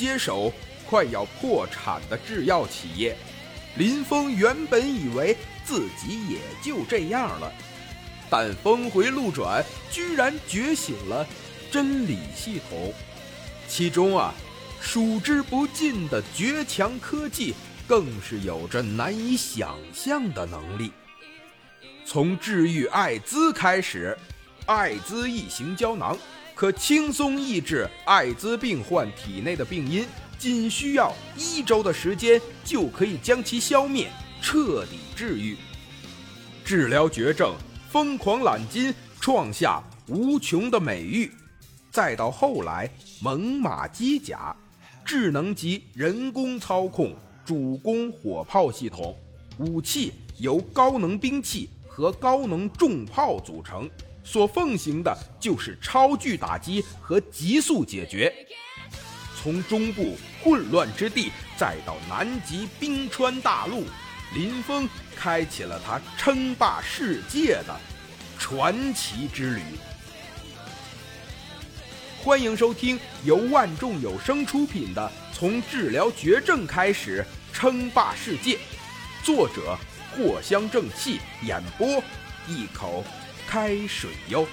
接手快要破产的制药企业。林峰原本以为自己也就这样了，但峰回路转，居然觉醒了真理系统。其中啊，数之不尽的绝强科技，更是有着难以想象的能力。从治愈艾滋开始，艾滋异形胶囊可轻松抑制艾滋病患体内的病因。仅需要一周的时间，就可以将其消灭，彻底治愈。治疗绝症，疯狂揽金，创下无穷的美誉。再到后来，猛犸机甲，智能级人工操控主攻火炮系统，武器由高能兵器和高能重炮组成，所奉行的就是超距打击和急速解决。从中部混乱之地，再到南极冰川大陆，林峰开启了他称霸世界的传奇之旅。欢迎收听由万众有声出品的《从治疗绝症开始称霸世界》，作者藿香正气，演播一口开水哟。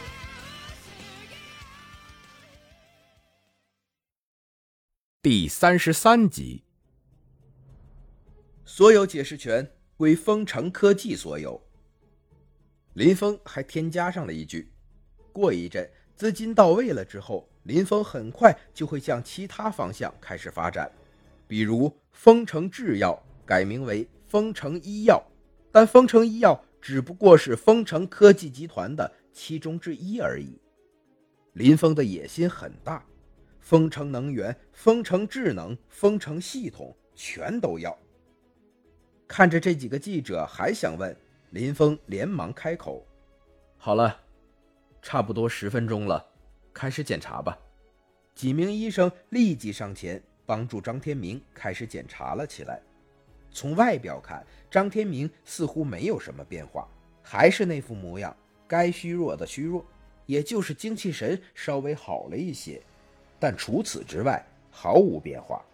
第三十三集，所有解释权归丰城科技所有。林峰还添加上了一句：“过一阵资金到位了之后，林峰很快就会向其他方向开始发展，比如丰城制药改名为丰城医药，但丰城医药只不过是丰城科技集团的其中之一而已。”林峰的野心很大。丰城能源、丰城智能、丰城系统全都要。看着这几个记者还想问，林峰连忙开口：“好了，差不多十分钟了，开始检查吧。”几名医生立即上前帮助张天明开始检查了起来。从外表看，张天明似乎没有什么变化，还是那副模样，该虚弱的虚弱，也就是精气神稍微好了一些。但除此之外毫无变化，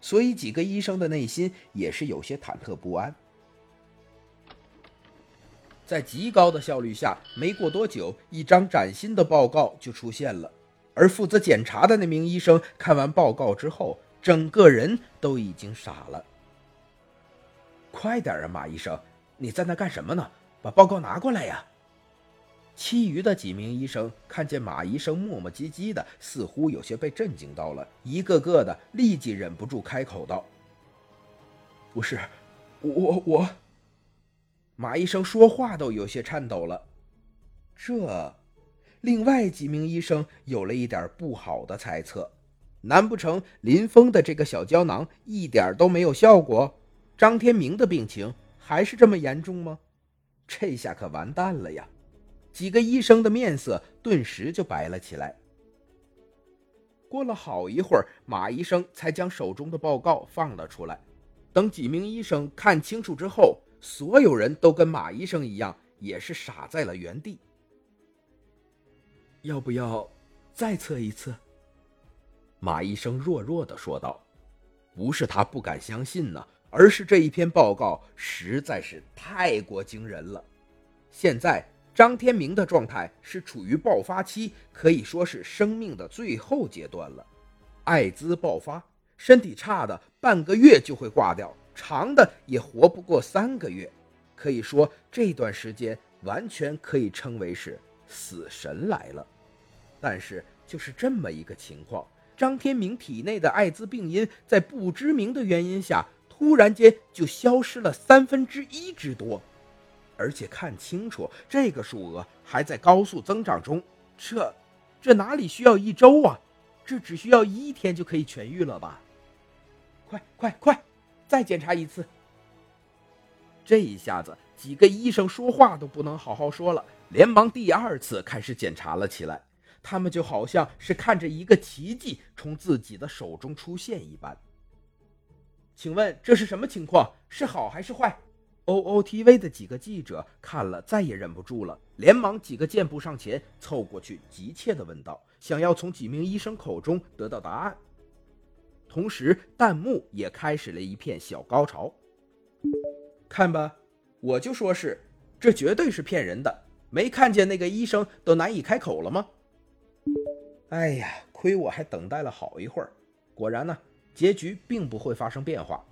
所以几个医生的内心也是有些忐忑不安。在极高的效率下，没过多久，一张崭新的报告就出现了。而负责检查的那名医生看完报告之后，整个人都已经傻了。快点啊，马医生，你在那干什么呢？把报告拿过来呀！其余的几名医生看见马医生磨磨唧唧的，似乎有些被震惊到了，一个个的立即忍不住开口道：“不是，我我。”马医生说话都有些颤抖了。这，另外几名医生有了一点不好的猜测：难不成林峰的这个小胶囊一点都没有效果？张天明的病情还是这么严重吗？这下可完蛋了呀！几个医生的面色顿时就白了起来。过了好一会儿，马医生才将手中的报告放了出来。等几名医生看清楚之后，所有人都跟马医生一样，也是傻在了原地。要不要再测一次？马医生弱弱的说道：“不是他不敢相信呢，而是这一篇报告实在是太过惊人了。现在。”张天明的状态是处于爆发期，可以说是生命的最后阶段了。艾滋爆发，身体差的半个月就会挂掉，长的也活不过三个月。可以说这段时间完全可以称为是死神来了。但是就是这么一个情况，张天明体内的艾滋病因在不知名的原因下，突然间就消失了三分之一之多。而且看清楚，这个数额还在高速增长中。这，这哪里需要一周啊？这只需要一天就可以痊愈了吧？快快快，再检查一次！这一下子，几个医生说话都不能好好说了，连忙第二次开始检查了起来。他们就好像是看着一个奇迹从自己的手中出现一般。请问这是什么情况？是好还是坏？OOTV 的几个记者看了，再也忍不住了，连忙几个箭步上前，凑过去，急切地问道，想要从几名医生口中得到答案。同时弹幕也开始了一片小高潮。看吧，我就说是，这绝对是骗人的。没看见那个医生都难以开口了吗？哎呀，亏我还等待了好一会儿，果然呢，结局并不会发生变化。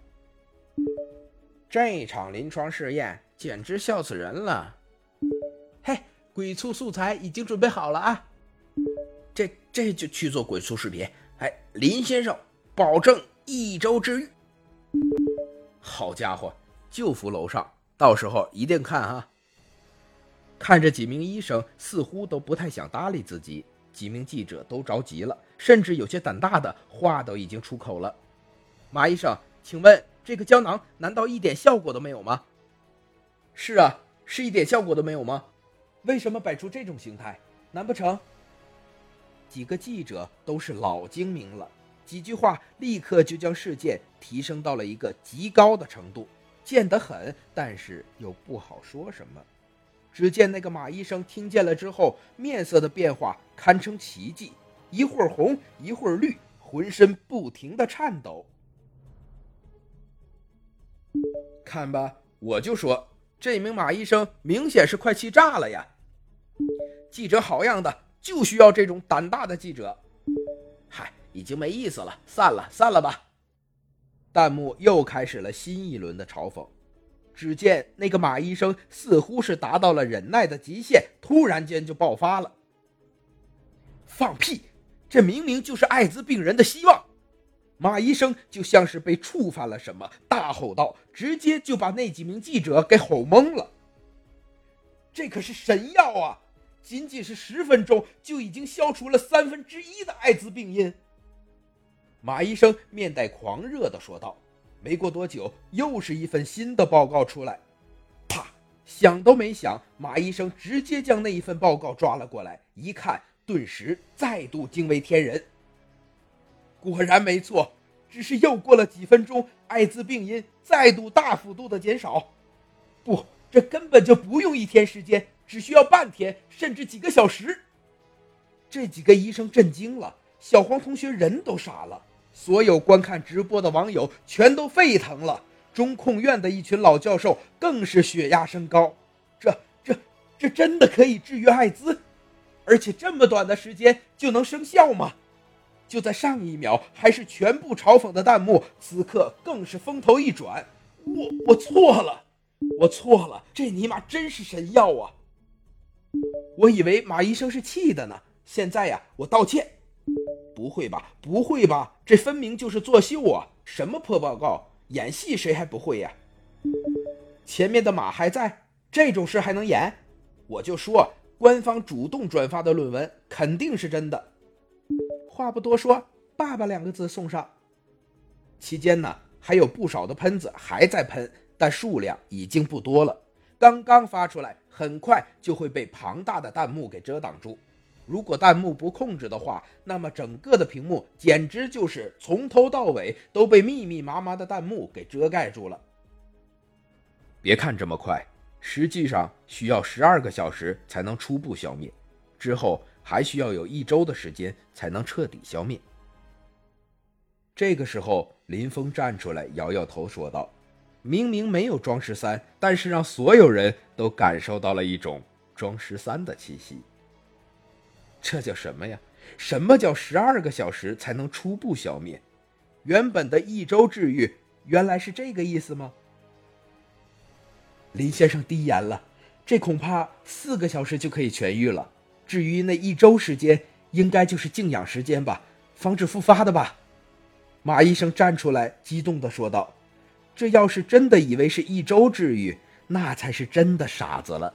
这场临床试验简直笑死人了！嘿，鬼畜素材已经准备好了啊！这这就去做鬼畜视频。哎，林先生保证一周治愈。好家伙，就服楼上，到时候一定看啊。看着几名医生似乎都不太想搭理自己，几名记者都着急了，甚至有些胆大的话都已经出口了。马医生，请问这个胶囊难道一点效果都没有吗？是啊，是一点效果都没有吗？为什么摆出这种形态？难不成？几个记者都是老精明了，几句话立刻就将事件提升到了一个极高的程度，贱得很，但是又不好说什么。只见那个马医生听见了之后，面色的变化堪称奇迹，一会儿红，一会儿绿，浑身不停的颤抖。看吧，我就说这名马医生明显是快气炸了呀！记者好样的，就需要这种胆大的记者。嗨，已经没意思了，散了，散了吧。弹幕又开始了新一轮的嘲讽。只见那个马医生似乎是达到了忍耐的极限，突然间就爆发了。放屁！这明明就是艾滋病人的希望。马医生就像是被触犯了什么，大吼道，直接就把那几名记者给吼懵了。这可是神药啊！仅仅是十分钟就已经消除了三分之一的艾滋病因。马医生面带狂热的说道。没过多久，又是一份新的报告出来，啪！想都没想，马医生直接将那一份报告抓了过来，一看，顿时再度惊为天人。果然没错，只是又过了几分钟，艾滋病因再度大幅度的减少。不，这根本就不用一天时间，只需要半天，甚至几个小时。这几个医生震惊了，小黄同学人都傻了。所有观看直播的网友全都沸腾了，中控院的一群老教授更是血压升高。这、这、这真的可以治愈艾滋？而且这么短的时间就能生效吗？就在上一秒还是全部嘲讽的弹幕，此刻更是风头一转。我我错了，我错了，这尼玛真是神药啊！我以为马医生是气的呢，现在呀，我道歉。不会吧，不会吧，这分明就是作秀啊！什么破报告，演戏谁还不会呀？前面的马还在，这种事还能演？我就说，官方主动转发的论文肯定是真的。话不多说，爸爸两个字送上。期间呢，还有不少的喷子还在喷，但数量已经不多了。刚刚发出来，很快就会被庞大的弹幕给遮挡住。如果弹幕不控制的话，那么整个的屏幕简直就是从头到尾都被密密麻麻的弹幕给遮盖住了。别看这么快，实际上需要十二个小时才能初步消灭，之后还需要有一周的时间才能彻底消灭。这个时候，林峰站出来摇摇头说道：“明明没有装十三，但是让所有人都感受到了一种装十三的气息。”这叫什么呀？什么叫十二个小时才能初步消灭？原本的一周治愈，原来是这个意思吗？林先生低言了，这恐怕四个小时就可以痊愈了。至于那一周时间，应该就是静养时间吧，防止复发的吧？马医生站出来，激动地说道：“这要是真的以为是一周治愈，那才是真的傻子了。”